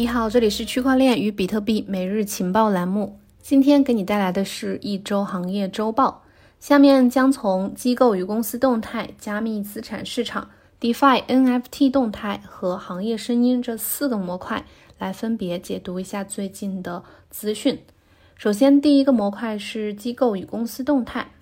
你好，这里是区块链与比特币每日情报栏目。今天给你带来的是一周行业周报。下面将从机构与公司动态、加密资产市场、DeFi、NFT 动态和行业声音这四个模块来分别解读一下最近的资讯。首先，第一个模块是机构与公司动态。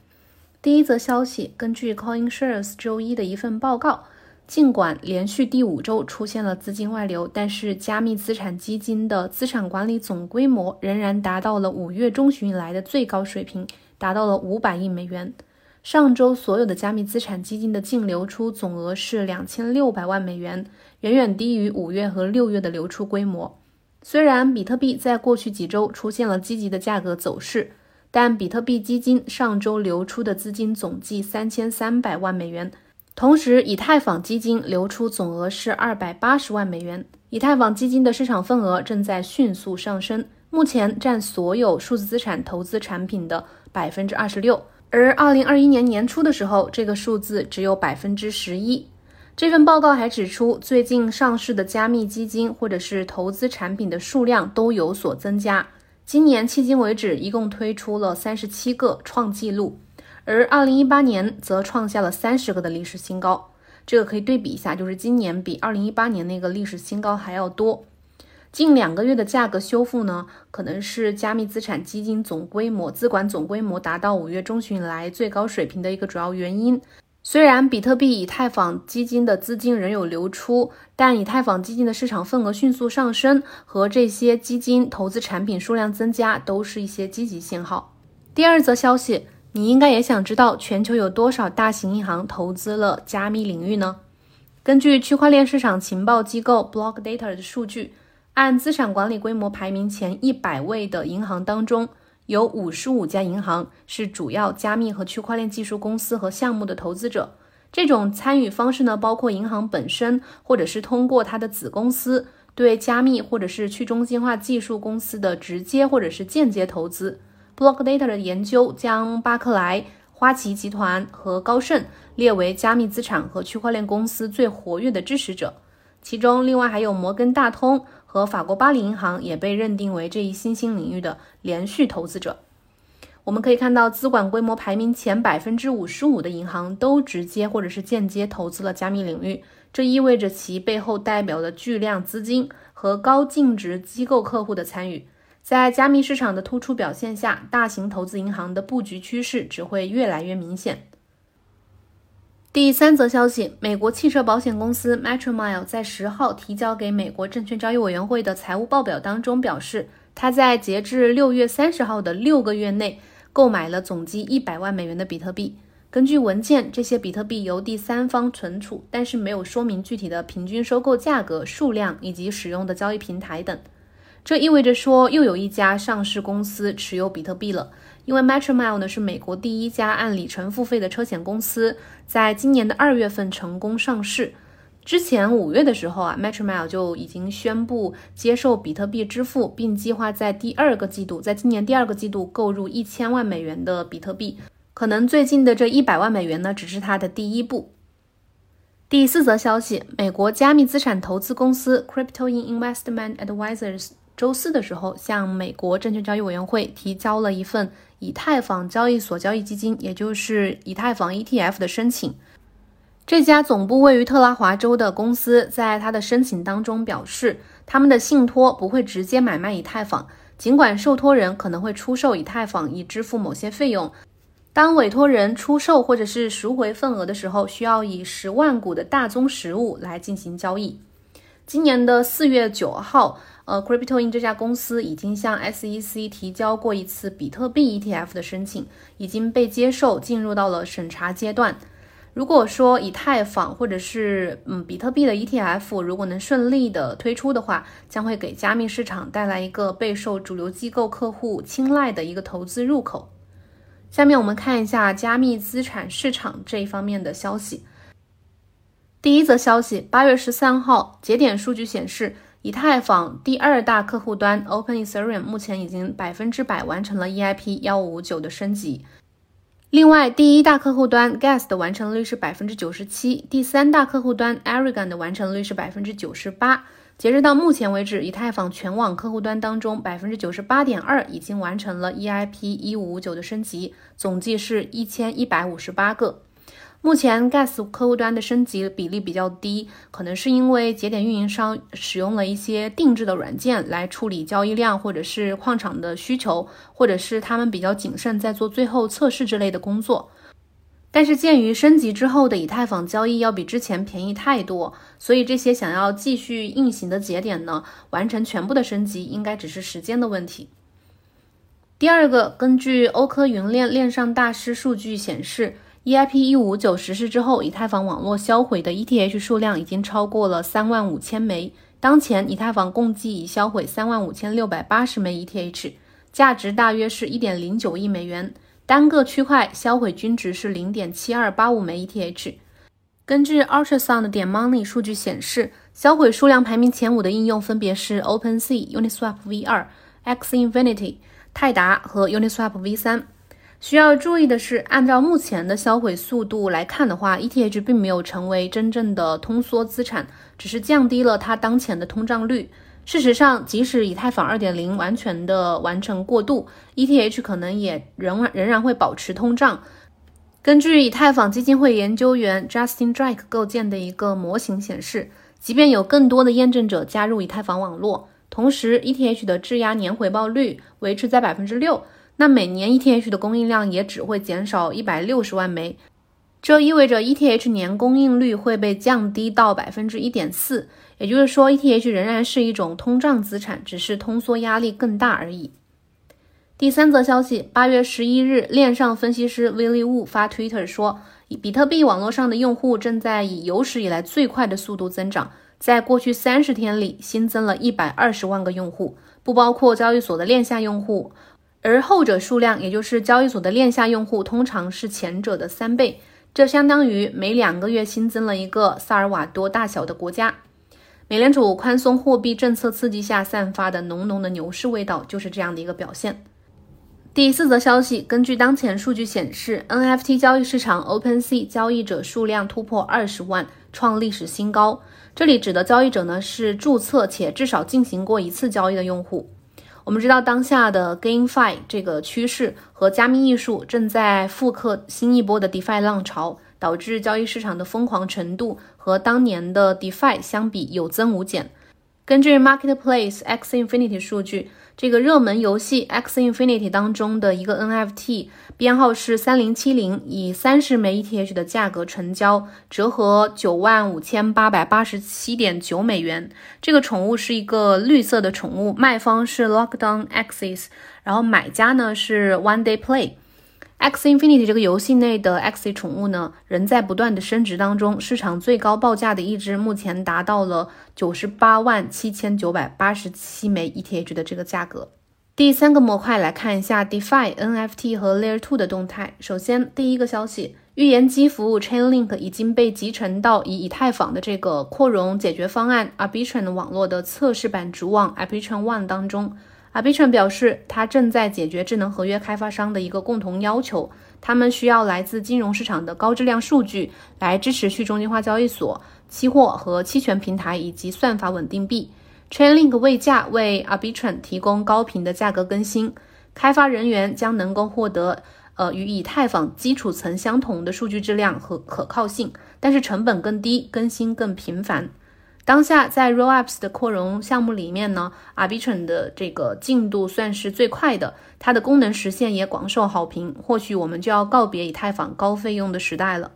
第一则消息，根据 CoinShares 周一的一份报告。尽管连续第五周出现了资金外流，但是加密资产基金的资产管理总规模仍然达到了五月中旬以来的最高水平，达到了五百亿美元。上周所有的加密资产基金的净流出总额是两千六百万美元，远远低于五月和六月的流出规模。虽然比特币在过去几周出现了积极的价格走势，但比特币基金上周流出的资金总计三千三百万美元。同时，以太坊基金流出总额是二百八十万美元。以太坊基金的市场份额正在迅速上升，目前占所有数字资产投资产品的百分之二十六。而二零二一年年初的时候，这个数字只有百分之十一。这份报告还指出，最近上市的加密基金或者是投资产品的数量都有所增加。今年迄今为止，一共推出了三十七个，创纪录。而二零一八年则创下了三十个的历史新高，这个可以对比一下，就是今年比二零一八年那个历史新高还要多。近两个月的价格修复呢，可能是加密资产基金总规模、资管总规模达到五月中旬以来最高水平的一个主要原因。虽然比特币、以太坊基金的资金仍有流出，但以太坊基金的市场份额迅速上升和这些基金投资产品数量增加，都是一些积极信号。第二则消息。你应该也想知道全球有多少大型银行投资了加密领域呢？根据区块链市场情报机构 Block Data 的数据，按资产管理规模排名前一百位的银行当中，有五十五家银行是主要加密和区块链技术公司和项目的投资者。这种参与方式呢，包括银行本身，或者是通过它的子公司对加密或者是去中心化技术公司的直接或者是间接投资。Block Data 的研究将巴克莱、花旗集团和高盛列为加密资产和区块链公司最活跃的支持者，其中另外还有摩根大通和法国巴黎银行也被认定为这一新兴领域的连续投资者。我们可以看到，资管规模排名前百分之五十五的银行都直接或者是间接投资了加密领域，这意味着其背后代表的巨量资金和高净值机构客户的参与。在加密市场的突出表现下，大型投资银行的布局趋势只会越来越明显。第三则消息，美国汽车保险公司 Metromile 在十号提交给美国证券交易委员会的财务报表当中表示，他在截至六月三十号的六个月内购买了总计一百万美元的比特币。根据文件，这些比特币由第三方存储，但是没有说明具体的平均收购价格、数量以及使用的交易平台等。这意味着说，又有一家上市公司持有比特币了。因为 Metromile 呢是美国第一家按里程付费的车险公司，在今年的二月份成功上市。之前五月的时候啊，Metromile 就已经宣布接受比特币支付，并计划在第二个季度，在今年第二个季度购入一千万美元的比特币。可能最近的这一百万美元呢，只是它的第一步。第四则消息，美国加密资产投资公司 Crypto Investment Advisors。周四的时候，向美国证券交易委员会提交了一份以太坊交易所交易基金，也就是以太坊 ETF 的申请。这家总部位于特拉华州的公司在他的申请当中表示，他们的信托不会直接买卖以太坊，尽管受托人可能会出售以太坊以支付某些费用。当委托人出售或者是赎回份额的时候，需要以十万股的大宗实物来进行交易。今年的四月九号。呃，CryptoIn 这家公司已经向 SEC 提交过一次比特币 ETF 的申请，已经被接受，进入到了审查阶段。如果说以太坊或者是嗯比特币的 ETF 如果能顺利的推出的话，将会给加密市场带来一个备受主流机构客户青睐的一个投资入口。下面我们看一下加密资产市场这一方面的消息。第一则消息，八月十三号节点数据显示。以太坊第二大客户端 Open Ethereum 目前已经百分之百完成了 EIP 幺五九的升级。另外，第一大客户端 Gas 的完成率是百分之九十七，第三大客户端 Aragon 的完成率是百分之九十八。截止到目前为止，以太坊全网客户端当中，百分之九十八点二已经完成了 EIP 一五五九的升级，总计是一千一百五十八个。目前 Gas 客户端的升级比例比较低，可能是因为节点运营商使用了一些定制的软件来处理交易量，或者是矿场的需求，或者是他们比较谨慎，在做最后测试之类的工作。但是鉴于升级之后的以太坊交易要比之前便宜太多，所以这些想要继续运行的节点呢，完成全部的升级应该只是时间的问题。第二个，根据欧科云链链上大师数据显示，EIP 一五九实施之后，以太坊网络销毁的 ETH 数量已经超过了三万五千枚。当前，以太坊共计已销毁三万五千六百八十枚 ETH，价值大约是一点零九亿美元。单个区块销毁均值是零点七二八五枚 ETH。根据 Ultrasound 点 Money 数据显示，销毁数量排名前五的应用分别是 OpenSea、Uniswap V2、X Infinity、泰达和 Uniswap V3。需要注意的是，按照目前的销毁速度来看的话，ETH 并没有成为真正的通缩资产，只是降低了它当前的通胀率。事实上，即使以太坊2.0完全的完成过渡，ETH 可能也仍仍然会保持通胀。根据以太坊基金会研究员 Justin Drake 构建的一个模型显示，即便有更多的验证者加入以太坊网络，同时 ETH 的质押年回报率维持在百分之六，那每年 ETH 的供应量也只会减少一百六十万枚。这意味着 ETH 年供应率会被降低到百分之一点四，也就是说，ETH 仍然是一种通胀资产，只是通缩压力更大而已。第三则消息，八月十一日，链上分析师 Willi Wu 发 Twitter 说，比特币网络上的用户正在以有史以来最快的速度增长，在过去三十天里新增了一百二十万个用户，不包括交易所的链下用户，而后者数量，也就是交易所的链下用户，通常是前者的三倍。这相当于每两个月新增了一个萨尔瓦多大小的国家。美联储宽松货币政策刺激下散发的浓浓的牛市味道，就是这样的一个表现。第四则消息，根据当前数据显示，NFT 交易市场 OpenSea 交易者数量突破二十万，创历史新高。这里指的交易者呢，是注册且至少进行过一次交易的用户。我们知道，当下的 GameFi 这个趋势和加密艺术正在复刻新一波的 DeFi 浪潮，导致交易市场的疯狂程度和当年的 DeFi 相比有增无减。根据 Marketplace X Infinity 数据。这个热门游戏 X Infinity 当中的一个 NFT 编号是三零七零，以三十枚 ETH 的价格成交，折合九万五千八百八十七点九美元。这个宠物是一个绿色的宠物，卖方是 Lockdown Axis，然后买家呢是 One Day Play。X Infinity 这个游戏内的 X 宠物呢，仍在不断的升值当中。市场最高报价的一只，目前达到了九十八万七千九百八十七枚 ETH 的这个价格。第三个模块来看一下 DeFi NFT 和 Layer Two 的动态。首先，第一个消息，预言机服务 Chainlink 已经被集成到以以太坊的这个扩容解决方案 Arbitrum 网络的测试版主网 Arbitrum One 当中。Arbitrum 表示，它正在解决智能合约开发商的一个共同要求，他们需要来自金融市场的高质量数据来支持去中心化交易所、期货和期权平台以及算法稳定币。Chainlink 未价为 Arbitrum 提供高频的价格更新，开发人员将能够获得呃与以太坊基础层相同的数据质量和可靠性，但是成本更低，更新更频繁。当下在 Rollups 的扩容项目里面呢，Arbitrum 的这个进度算是最快的，它的功能实现也广受好评。或许我们就要告别以太坊高费用的时代了。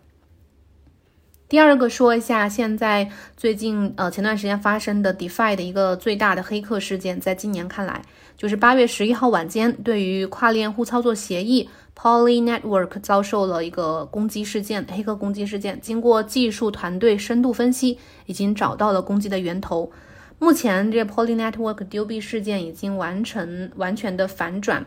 第二个说一下，现在最近呃前段时间发生的 DeFi 的一个最大的黑客事件，在今年看来，就是八月十一号晚间，对于跨链互操作协议。Poly Network 遭受了一个攻击事件，黑客攻击事件。经过技术团队深度分析，已经找到了攻击的源头。目前，这 Poly Network 丢币事件已经完成完全的反转。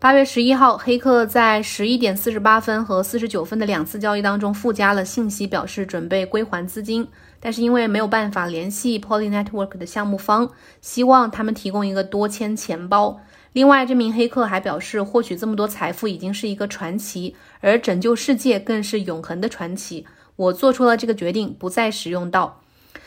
八月十一号，黑客在十一点四十八分和四十九分的两次交易当中附加了信息，表示准备归还资金，但是因为没有办法联系 Poly Network 的项目方，希望他们提供一个多签钱包。另外，这名黑客还表示，获取这么多财富已经是一个传奇，而拯救世界更是永恒的传奇。我做出了这个决定，不再使用到。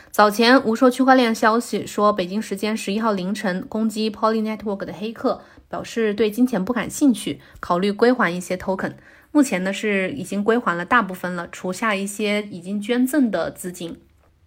早前无数区块链消息说，北京时间十一号凌晨攻击 Poly Network 的黑客表示对金钱不感兴趣，考虑归还一些 token。目前呢是已经归还了大部分了，除下一些已经捐赠的资金。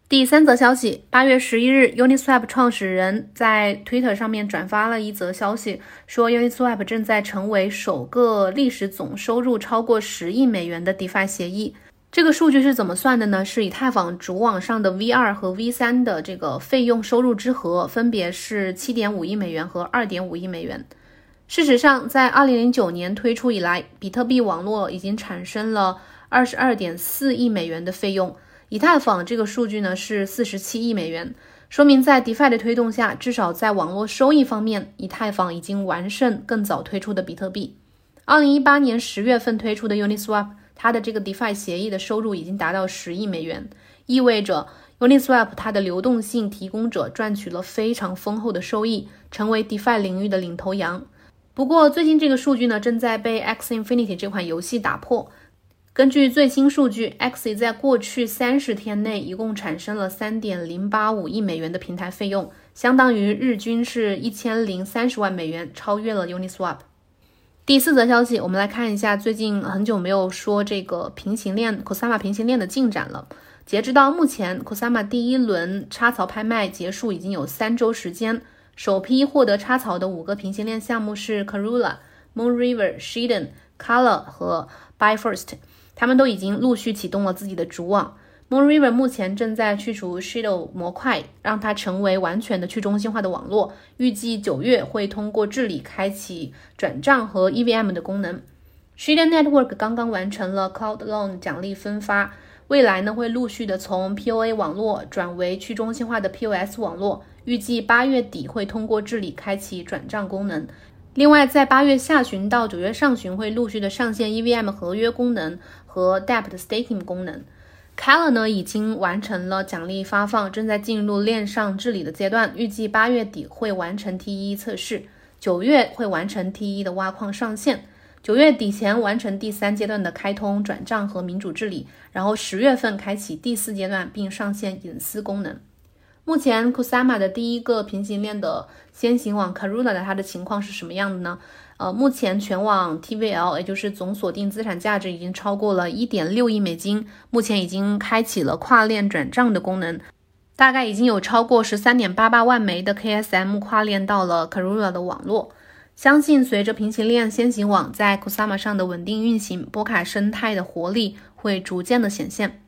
第三则消息，八月十一日，Uniswap 创始人在 Twitter 上面转发了一则消息，说 Uniswap 正在成为首个历史总收入超过十亿美元的 DeFi 协议。这个数据是怎么算的呢？是以太坊主网上的 V 二和 V 三的这个费用收入之和，分别是七点五亿美元和二点五亿美元。事实上，在二零零九年推出以来，比特币网络已经产生了二十二点四亿美元的费用。以太坊这个数据呢是四十七亿美元，说明在 DeFi 的推动下，至少在网络收益方面，以太坊已经完胜更早推出的比特币。二零一八年十月份推出的 Uniswap。它的这个 DeFi 协议的收入已经达到十亿美元，意味着 Uniswap 它的流动性提供者赚取了非常丰厚的收益，成为 DeFi 领域的领头羊。不过，最近这个数据呢，正在被 X Infinity 这款游戏打破。根据最新数据，X 在过去三十天内一共产生了三点零八五亿美元的平台费用，相当于日均是一千零三十万美元，超越了 Uniswap。第四则消息，我们来看一下最近很久没有说这个平行链 c o s a m a 平行链的进展了。截止到目前 c o s a m a 第一轮插槽拍卖结束已经有三周时间。首批获得插槽的五个平行链项目是 Carula、Moonriver、Shiden、Color 和 Byfirst 他们都已经陆续启动了自己的主网。Moonriver 目前正在去除 Shadow 模块，让它成为完全的去中心化的网络。预计九月会通过治理开启转账和 EVM 的功能。Shadow Network 刚刚完成了 Cloud Loan 奖励分发，未来呢会陆续的从 POA 网络转为去中心化的 POS 网络。预计八月底会通过治理开启转账功能。另外，在八月下旬到九月上旬会陆续的上线 EVM 合约功能和 Debt Staking 功能。c a l r 呢已经完成了奖励发放，正在进入链上治理的阶段，预计八月底会完成 T1 测试，九月会完成 T1 的挖矿上线，九月底前完成第三阶段的开通转账和民主治理，然后十月份开启第四阶段并上线隐私功能。目前 Kusama 的第一个平行链的先行网 Karuna 的它的情况是什么样的呢？呃，目前全网 TVL，也就是总锁定资产价值已经超过了一点六亿美金。目前已经开启了跨链转账的功能，大概已经有超过十三点八八万枚的 KSM 跨链到了 Karuna 的网络。相信随着平行链先行网在 Kusama 上的稳定运行，波卡生态的活力会逐渐的显现。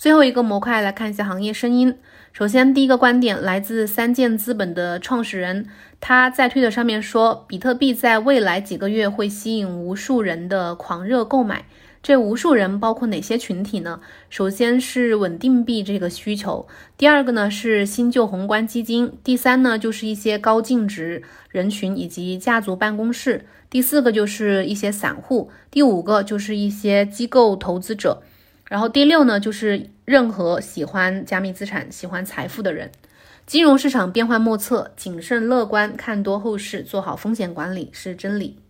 最后一个模块来看一下行业声音。首先，第一个观点来自三箭资本的创始人，他在推特上面说，比特币在未来几个月会吸引无数人的狂热购买。这无数人包括哪些群体呢？首先是稳定币这个需求，第二个呢是新旧宏观基金，第三呢就是一些高净值人群以及家族办公室，第四个就是一些散户，第五个就是一些机构投资者。然后第六呢，就是任何喜欢加密资产、喜欢财富的人。金融市场变幻莫测，谨慎乐观看多后市，做好风险管理是真理。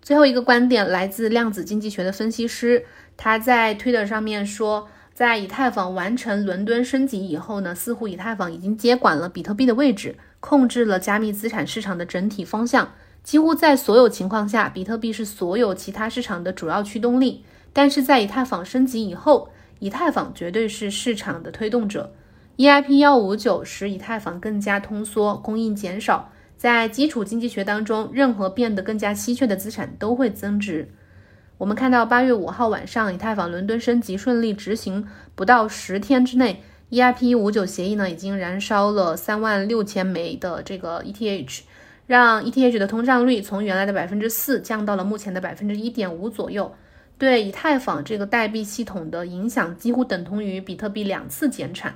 最后一个观点来自量子经济学的分析师，他在 Twitter 上面说，在以太坊完成伦敦升级以后呢，似乎以太坊已经接管了比特币的位置，控制了加密资产市场的整体方向。几乎在所有情况下，比特币是所有其他市场的主要驱动力。但是在以太坊升级以后，以太坊绝对是市场的推动者。EIP 幺五九使以太坊更加通缩，供应减少。在基础经济学当中，任何变得更加稀缺的资产都会增值。我们看到八月五号晚上，以太坊伦敦升级顺利执行，不到十天之内，EIP 五九协议呢已经燃烧了三万六千枚的这个 ETH，让 ETH 的通胀率从原来的百分之四降到了目前的百分之一点五左右。对以太坊这个代币系统的影响几乎等同于比特币两次减产。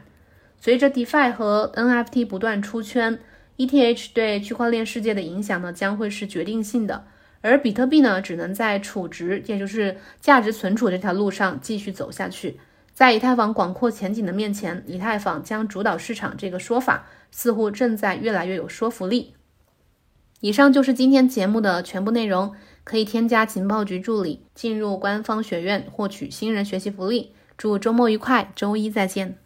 随着 DeFi 和 NFT 不断出圈，ETH 对区块链世界的影响呢将会是决定性的。而比特币呢只能在储值，也就是价值存储这条路上继续走下去。在以太坊广阔前景的面前，以太坊将主导市场这个说法似乎正在越来越有说服力。以上就是今天节目的全部内容。可以添加情报局助理，进入官方学院获取新人学习福利。祝周末愉快，周一再见。